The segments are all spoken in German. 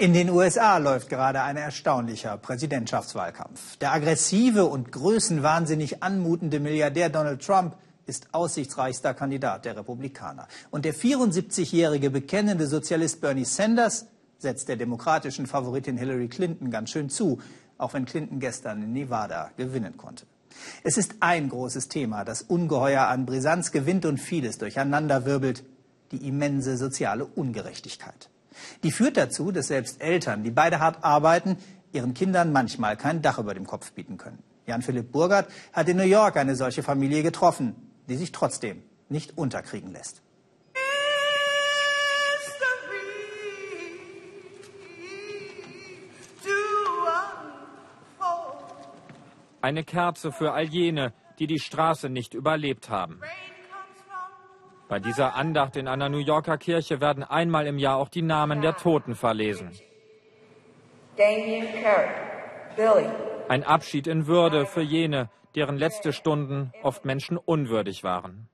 In den USA läuft gerade ein erstaunlicher Präsidentschaftswahlkampf. Der aggressive und größenwahnsinnig anmutende Milliardär Donald Trump ist aussichtsreichster Kandidat der Republikaner. Und der 74-jährige bekennende Sozialist Bernie Sanders setzt der demokratischen Favoritin Hillary Clinton ganz schön zu, auch wenn Clinton gestern in Nevada gewinnen konnte. Es ist ein großes Thema, das ungeheuer an Brisanz gewinnt und vieles durcheinanderwirbelt, die immense soziale Ungerechtigkeit. Die führt dazu, dass selbst Eltern, die beide hart arbeiten, ihren Kindern manchmal kein Dach über dem Kopf bieten können. Jan-Philipp Burgert hat in New York eine solche Familie getroffen, die sich trotzdem nicht unterkriegen lässt. Eine Kerze für all jene, die die Straße nicht überlebt haben. Bei dieser Andacht in einer New Yorker Kirche werden einmal im Jahr auch die Namen der Toten verlesen. Ein Abschied in Würde für jene, deren letzte Stunden oft menschenunwürdig waren.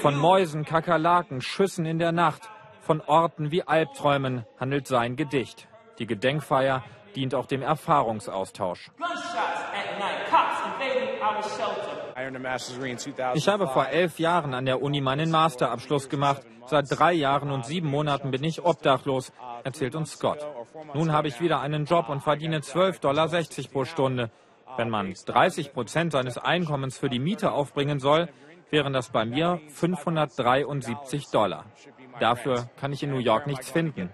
Von Mäusen, Kakerlaken, Schüssen in der Nacht, von Orten wie Albträumen handelt sein Gedicht. Die Gedenkfeier dient auch dem Erfahrungsaustausch. Ich habe vor elf Jahren an der Uni meinen Masterabschluss gemacht. Seit drei Jahren und sieben Monaten bin ich obdachlos, erzählt uns Scott. Nun habe ich wieder einen Job und verdiene 12,60 Dollar pro Stunde. Wenn man 30 Prozent seines Einkommens für die Miete aufbringen soll, wären das bei mir 573 Dollar. Dafür kann ich in New York nichts finden.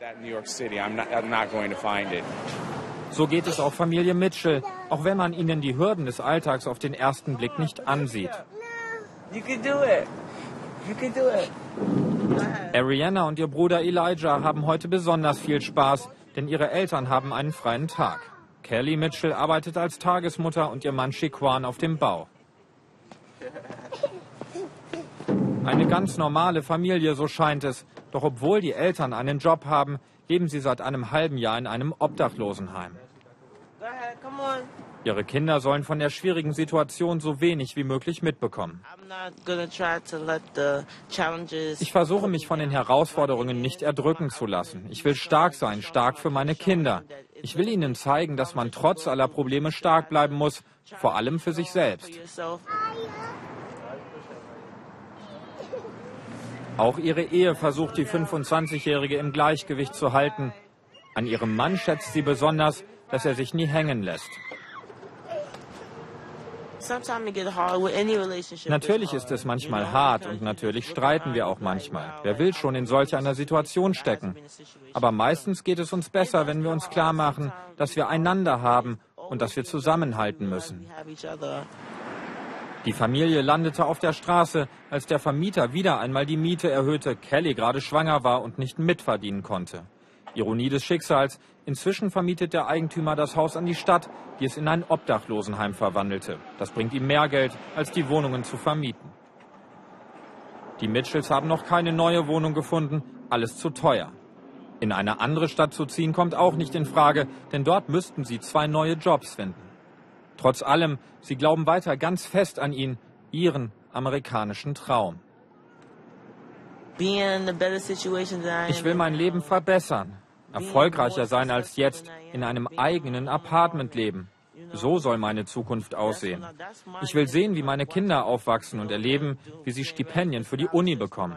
So geht es auch Familie Mitchell, auch wenn man ihnen die Hürden des Alltags auf den ersten Blick nicht ansieht. Ariana und ihr Bruder Elijah haben heute besonders viel Spaß, denn ihre Eltern haben einen freien Tag. Kelly Mitchell arbeitet als Tagesmutter und ihr Mann Chiquan auf dem Bau. Eine ganz normale Familie, so scheint es. Doch obwohl die Eltern einen Job haben, leben sie seit einem halben Jahr in einem Obdachlosenheim. Ihre Kinder sollen von der schwierigen Situation so wenig wie möglich mitbekommen. Ich versuche mich von den Herausforderungen nicht erdrücken zu lassen. Ich will stark sein, stark für meine Kinder. Ich will ihnen zeigen, dass man trotz aller Probleme stark bleiben muss, vor allem für sich selbst. Auch ihre Ehe versucht die 25-Jährige im Gleichgewicht zu halten. An ihrem Mann schätzt sie besonders, dass er sich nie hängen lässt. Natürlich ist es manchmal hart und natürlich streiten wir auch manchmal. Wer will schon in solch einer Situation stecken? Aber meistens geht es uns besser, wenn wir uns klar machen, dass wir einander haben und dass wir zusammenhalten müssen. Die Familie landete auf der Straße, als der Vermieter wieder einmal die Miete erhöhte, Kelly gerade schwanger war und nicht mitverdienen konnte. Ironie des Schicksals, inzwischen vermietet der Eigentümer das Haus an die Stadt, die es in ein Obdachlosenheim verwandelte. Das bringt ihm mehr Geld, als die Wohnungen zu vermieten. Die Mitchells haben noch keine neue Wohnung gefunden, alles zu teuer. In eine andere Stadt zu ziehen kommt auch nicht in Frage, denn dort müssten sie zwei neue Jobs finden. Trotz allem, sie glauben weiter ganz fest an ihn, ihren amerikanischen Traum. Ich will mein Leben verbessern erfolgreicher sein als jetzt, in einem eigenen Apartment leben. So soll meine Zukunft aussehen. Ich will sehen, wie meine Kinder aufwachsen und erleben, wie sie Stipendien für die Uni bekommen.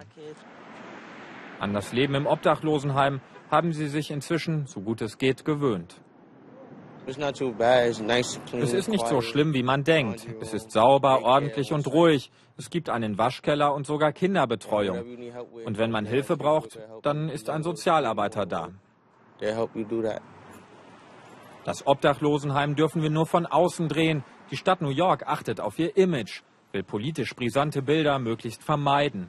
An das Leben im Obdachlosenheim haben sie sich inzwischen, so gut es geht, gewöhnt. Es ist nicht so schlimm, wie man denkt. Es ist sauber, ordentlich und ruhig. Es gibt einen Waschkeller und sogar Kinderbetreuung. Und wenn man Hilfe braucht, dann ist ein Sozialarbeiter da. Das Obdachlosenheim dürfen wir nur von außen drehen. Die Stadt New York achtet auf ihr Image, will politisch brisante Bilder möglichst vermeiden.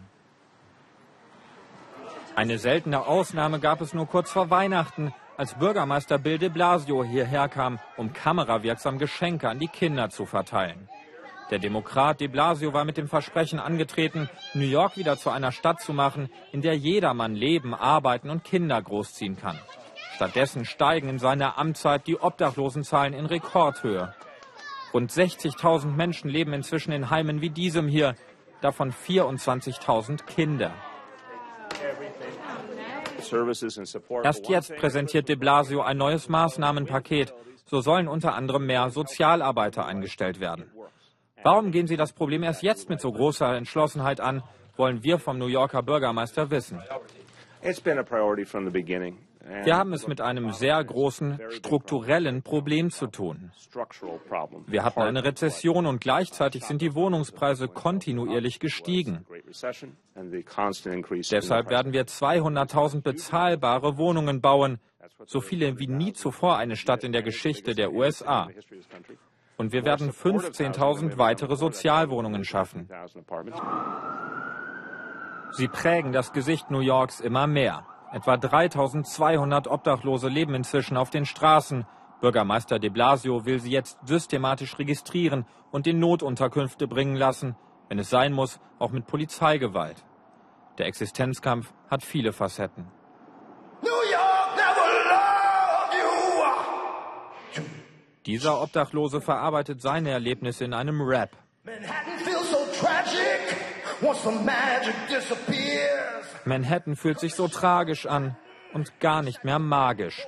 Eine seltene Ausnahme gab es nur kurz vor Weihnachten, als Bürgermeister Bill de Blasio hierher kam, um kamerawirksam Geschenke an die Kinder zu verteilen. Der Demokrat de Blasio war mit dem Versprechen angetreten, New York wieder zu einer Stadt zu machen, in der jedermann leben, arbeiten und Kinder großziehen kann. Stattdessen steigen in seiner Amtszeit die Obdachlosenzahlen in Rekordhöhe. Rund 60.000 Menschen leben inzwischen in Heimen wie diesem hier, davon 24.000 Kinder. Erst jetzt präsentiert de Blasio ein neues Maßnahmenpaket. So sollen unter anderem mehr Sozialarbeiter eingestellt werden. Warum gehen Sie das Problem erst jetzt mit so großer Entschlossenheit an, wollen wir vom New Yorker Bürgermeister wissen. Wir haben es mit einem sehr großen strukturellen Problem zu tun. Wir hatten eine Rezession und gleichzeitig sind die Wohnungspreise kontinuierlich gestiegen. Deshalb werden wir 200.000 bezahlbare Wohnungen bauen, so viele wie nie zuvor eine Stadt in der Geschichte der USA. Und wir werden 15.000 weitere Sozialwohnungen schaffen. Sie prägen das Gesicht New Yorks immer mehr. Etwa 3200 Obdachlose leben inzwischen auf den Straßen. Bürgermeister de Blasio will sie jetzt systematisch registrieren und in Notunterkünfte bringen lassen, wenn es sein muss, auch mit Polizeigewalt. Der Existenzkampf hat viele Facetten. Dieser Obdachlose verarbeitet seine Erlebnisse in einem Rap. Manhattan fühlt sich so tragisch an und gar nicht mehr magisch.